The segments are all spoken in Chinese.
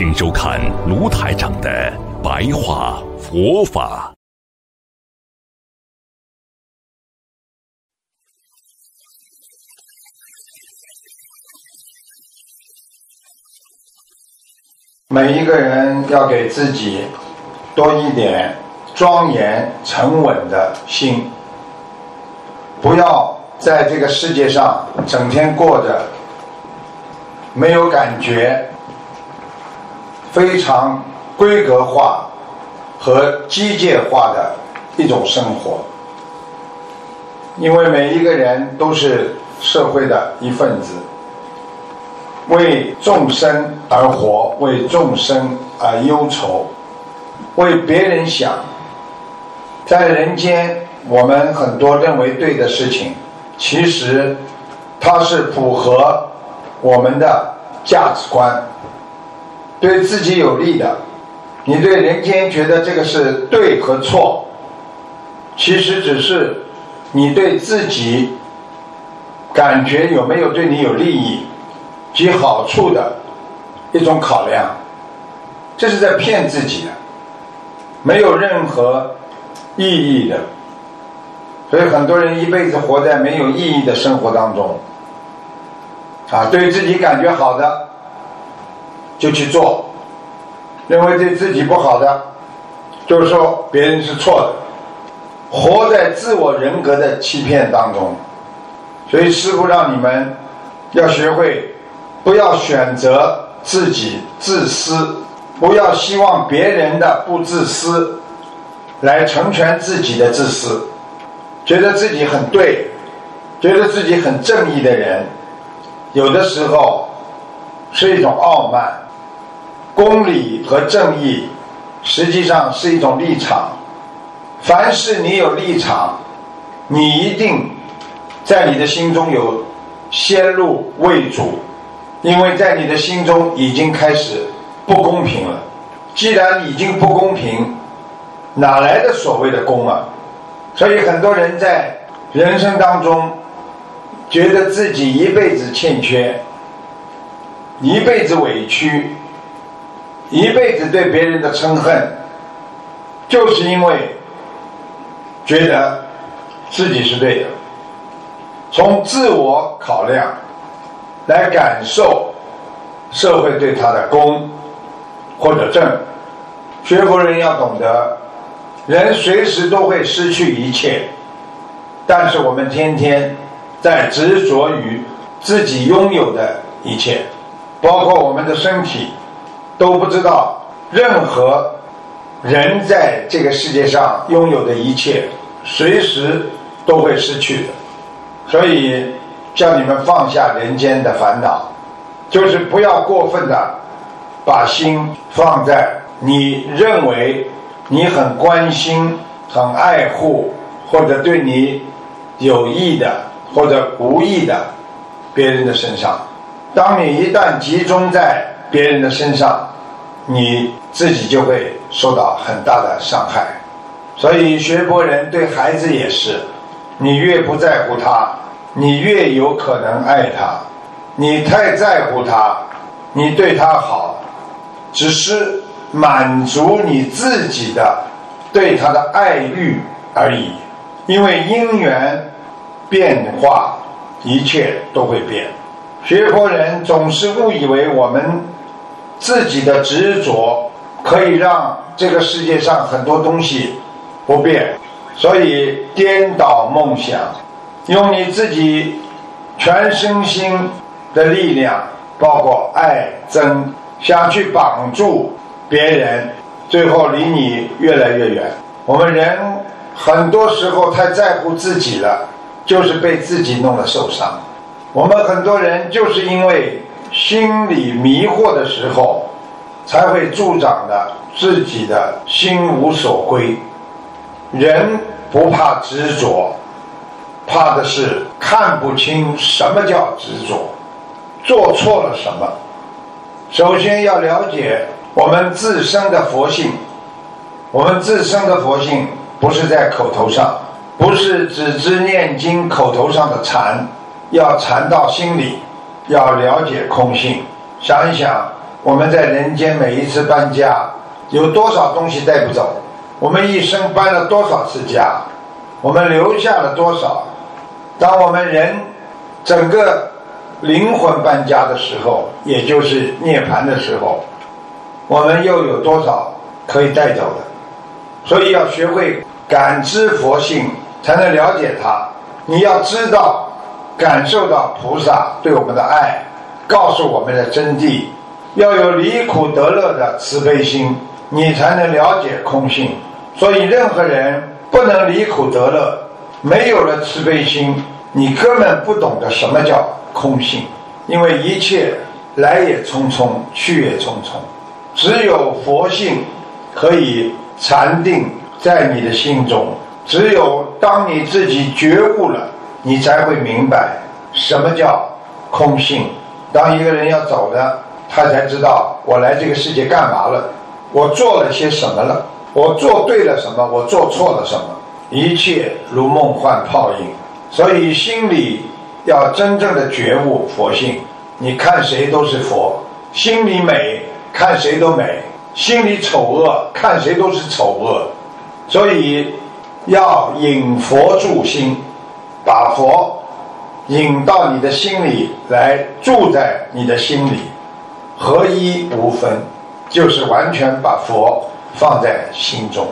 请收看卢台长的白话佛法。每一个人要给自己多一点庄严沉稳的心，不要在这个世界上整天过着没有感觉。非常规格化和机械化的一种生活，因为每一个人都是社会的一份子，为众生而活，为众生而忧愁，为别人想。在人间，我们很多认为对的事情，其实它是符合我们的价值观。对自己有利的，你对人间觉得这个是对和错，其实只是你对自己感觉有没有对你有利益及好处的一种考量，这是在骗自己的，没有任何意义的，所以很多人一辈子活在没有意义的生活当中，啊，对自己感觉好的。就去做，认为对自己不好的，就是说别人是错的，活在自我人格的欺骗当中。所以师傅让你们要学会，不要选择自己自私，不要希望别人的不自私来成全自己的自私，觉得自己很对，觉得自己很正义的人，有的时候是一种傲慢。公理和正义，实际上是一种立场。凡是你有立场，你一定在你的心中有先入为主，因为在你的心中已经开始不公平了。既然已经不公平，哪来的所谓的公啊？所以很多人在人生当中，觉得自己一辈子欠缺，一辈子委屈。一辈子对别人的憎恨，就是因为觉得自己是对的，从自我考量来感受社会对他的公或者正。学佛人要懂得，人随时都会失去一切，但是我们天天在执着于自己拥有的一切，包括我们的身体。都不知道，任何人在这个世界上拥有的一切，随时都会失去的。所以，叫你们放下人间的烦恼，就是不要过分的把心放在你认为你很关心、很爱护或者对你有益的或者无益的别人的身上。当你一旦集中在别人的身上，你自己就会受到很大的伤害，所以学佛人对孩子也是，你越不在乎他，你越有可能爱他；你太在乎他，你对他好，只是满足你自己的对他的爱欲而已。因为因缘变化，一切都会变。学佛人总是误以为我们。自己的执着可以让这个世界上很多东西不变，所以颠倒梦想，用你自己全身心的力量，包括爱憎，想去绑住别人，最后离你越来越远。我们人很多时候太在乎自己了，就是被自己弄得受伤。我们很多人就是因为。心里迷惑的时候，才会助长了自己的心无所归。人不怕执着，怕的是看不清什么叫执着，做错了什么。首先要了解我们自身的佛性，我们自身的佛性不是在口头上，不是只知念经口头上的禅，要禅到心里，要了解空性。想一想，我们在人间每一次搬家，有多少东西带不走？我们一生搬了多少次家？我们留下了多少？当我们人整个灵魂搬家的时候，也就是涅槃的时候，我们又有多少可以带走的？所以要学会感知佛性，才能了解它。你要知道，感受到菩萨对我们的爱，告诉我们的真谛，要有离苦得乐的慈悲心，你才能了解空性。所以，任何人不能离苦得乐，没有了慈悲心，你根本不懂得什么叫空性。因为一切来也匆匆，去也匆匆，只有佛性可以禅定在你的心中。只有当你自己觉悟了，你才会明白什么叫空性。当一个人要走了，他才知道我来这个世界干嘛了，我做了些什么了。我做对了什么？我做错了什么？一切如梦幻泡影，所以心里要真正的觉悟佛性。你看谁都是佛，心里美看谁都美，心里丑恶看谁都是丑恶。所以要引佛助心，把佛引到你的心里来，住在你的心里，合一无分，就是完全把佛。放在心中，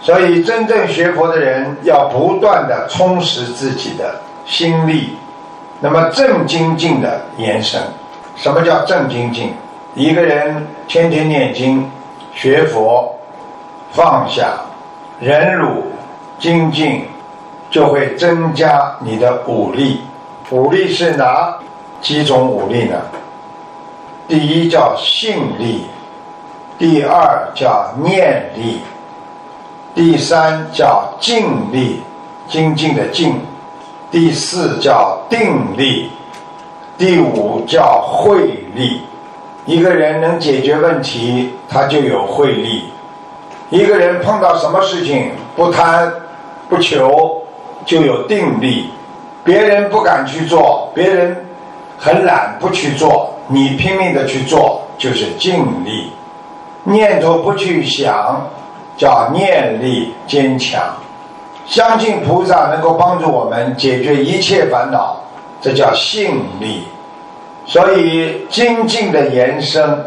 所以真正学佛的人要不断的充实自己的心力。那么正精进的延伸，什么叫正精进？一个人天天念经、学佛、放下、忍辱、精进，就会增加你的武力。武力是哪几种武力呢？第一叫信力。第二叫念力，第三叫静力，精进的静；第四叫定力，第五叫慧力。一个人能解决问题，他就有慧力；一个人碰到什么事情不贪不求，就有定力。别人不敢去做，别人很懒不去做，你拼命的去做，就是静力。念头不去想，叫念力坚强。相信菩萨能够帮助我们解决一切烦恼，这叫信力。所以精进的延伸，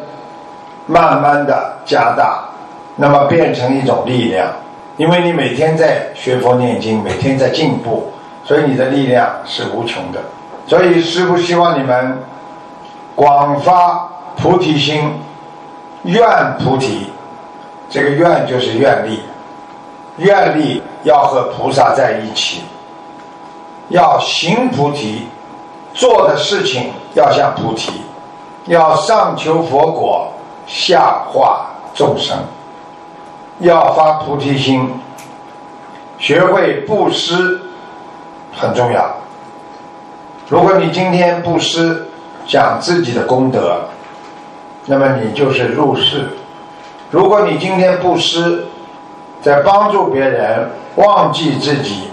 慢慢的加大，那么变成一种力量。因为你每天在学佛念经，每天在进步，所以你的力量是无穷的。所以师父希望你们广发菩提心。愿菩提，这个愿就是愿力，愿力要和菩萨在一起，要行菩提，做的事情要像菩提，要上求佛果，下化众生，要发菩提心，学会布施很重要。如果你今天布施，讲自己的功德。那么你就是入世。如果你今天布施，在帮助别人，忘记自己，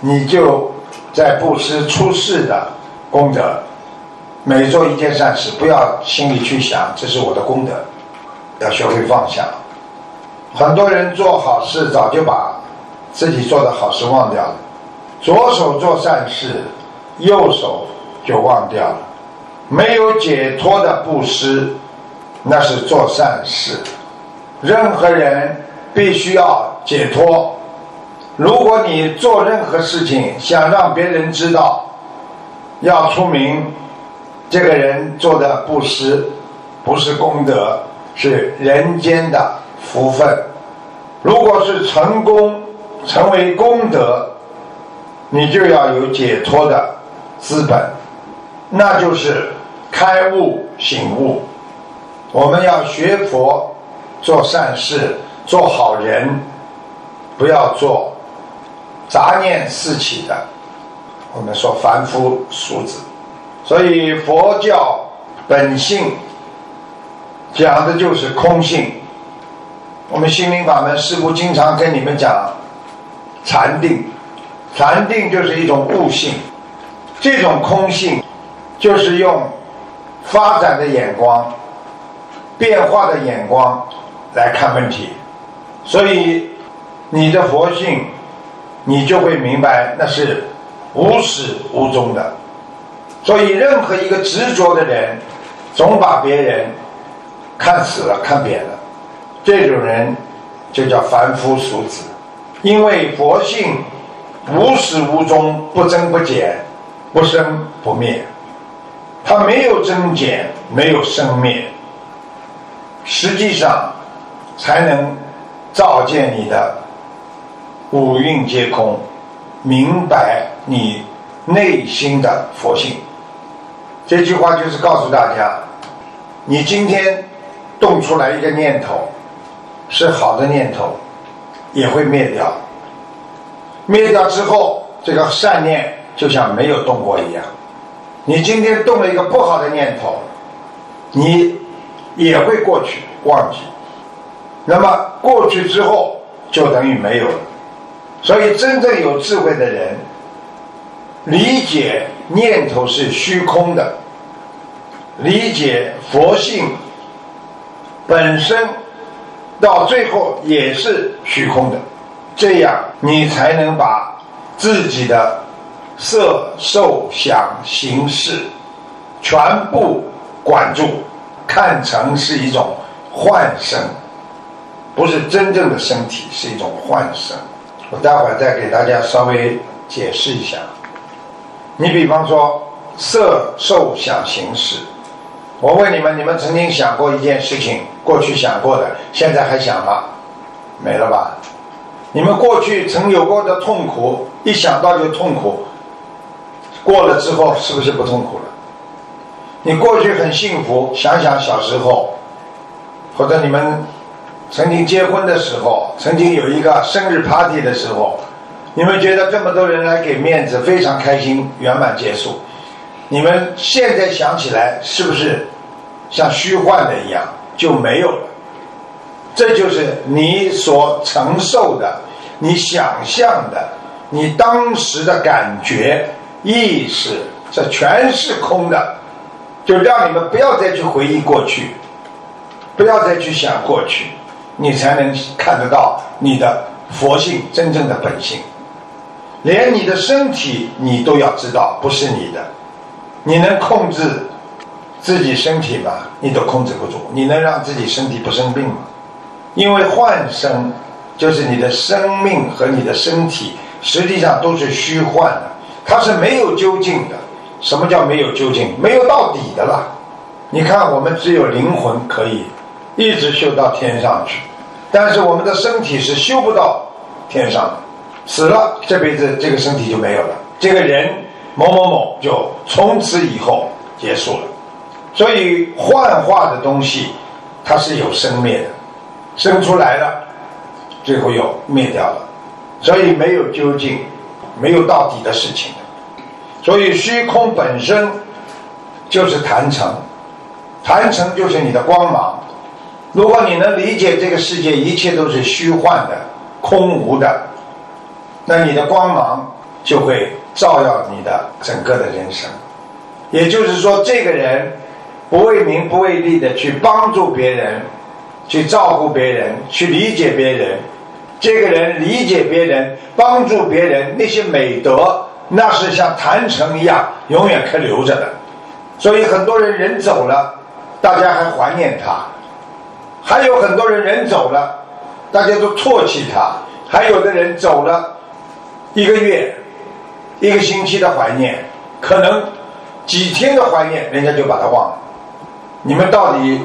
你就在布施出世的功德。每做一件善事，不要心里去想这是我的功德，要学会放下。很多人做好事，早就把自己做的好事忘掉了。左手做善事，右手就忘掉了。没有解脱的布施，那是做善事。任何人必须要解脱。如果你做任何事情想让别人知道，要出名，这个人做的布施不是功德，是人间的福分。如果是成功成为功德，你就要有解脱的资本，那就是。开悟醒悟，我们要学佛，做善事，做好人，不要做杂念四起的。我们说凡夫俗子，所以佛教本性讲的就是空性。我们心灵法门师父经常跟你们讲禅定，禅定就是一种悟性，这种空性就是用发展的眼光、变化的眼光来看问题，所以你的佛性，你就会明白那是。无始无终的，所以任何一个执着的人，总把别人看死了、看扁了，这种人就叫凡夫俗子。因为佛性无始无终、不增不减、不生不灭，它没有增减，没有生灭，实际上才能照见你的五蕴皆空。明白你内心的佛性，这句话就是告诉大家：你今天动出来一个念头，是好的念头，也会灭掉。灭掉之后，这个善念就像没有动过一样。你今天动了一个不好的念头，你也会过去忘记。那么过去之后，就等于没有了。所以，真正有智慧的人，理解念头是虚空的，理解佛性本身到最后也是虚空的，这样你才能把自己的色、受、想、行、识全部管住，看成是一种幻身，不是真正的身体，是一种幻身。我待会儿再给大家稍微解释一下。你比方说色受想行识，我问你们：你们曾经想过一件事情？过去想过的，现在还想吗？没了吧？你们过去曾有过的痛苦，一想到就痛苦，过了之后是不是不痛苦了？你过去很幸福，想想小时候，或者你们。曾经结婚的时候，曾经有一个生日 party 的时候，你们觉得这么多人来给面子，非常开心，圆满结束。你们现在想起来，是不是像虚幻的一样就没有了？这就是你所承受的、你想象的、你当时的感觉、意识，这全是空的。就让你们不要再去回忆过去，不要再去想过去。你才能看得到你的佛性真正的本性，连你的身体你都要知道不是你的，你能控制自己身体吗？你都控制不住，你能让自己身体不生病吗？因为幻生就是你的生命和你的身体实际上都是虚幻的，它是没有究竟的。什么叫没有究竟？没有到底的了。你看，我们只有灵魂可以。一直修到天上去，但是我们的身体是修不到天上的，死了这辈子这个身体就没有了，这个人某某某就从此以后结束了。所以幻化的东西它是有生灭的，生出来了，最后又灭掉了，所以没有究竟，没有到底的事情。所以虚空本身就是坛城，坛城就是你的光芒。如果你能理解这个世界一切都是虚幻的、空无的，那你的光芒就会照耀你的整个的人生。也就是说，这个人不为名不为利的去帮助别人，去照顾别人，去理解别人。这个人理解别人、帮助别人，那些美德，那是像坛城一样，永远可留着的。所以很多人人走了，大家还怀念他。还有很多人人走了，大家都唾弃他；还有的人走了一个月、一个星期的怀念，可能几天的怀念，人家就把他忘了。你们到底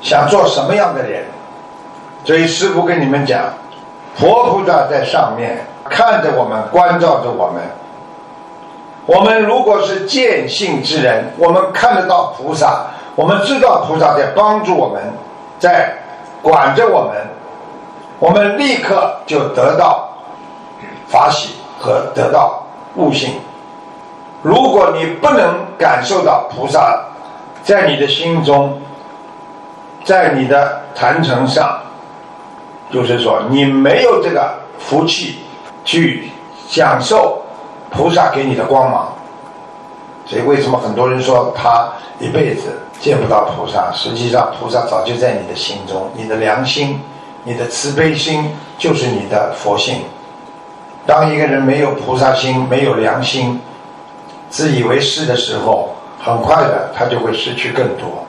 想做什么样的人？所以师父跟你们讲，佛菩萨在上面看着我们，关照着我们。我们如果是见性之人，我们看得到菩萨。我们知道菩萨在帮助我们，在管着我们，我们立刻就得到法喜和得到悟性。如果你不能感受到菩萨在你的心中，在你的坛城上，就是说你没有这个福气去享受菩萨给你的光芒。所以，为什么很多人说他一辈子见不到菩萨？实际上，菩萨早就在你的心中。你的良心、你的慈悲心，就是你的佛性。当一个人没有菩萨心、没有良心、自以为是的时候，很快的他就会失去更多。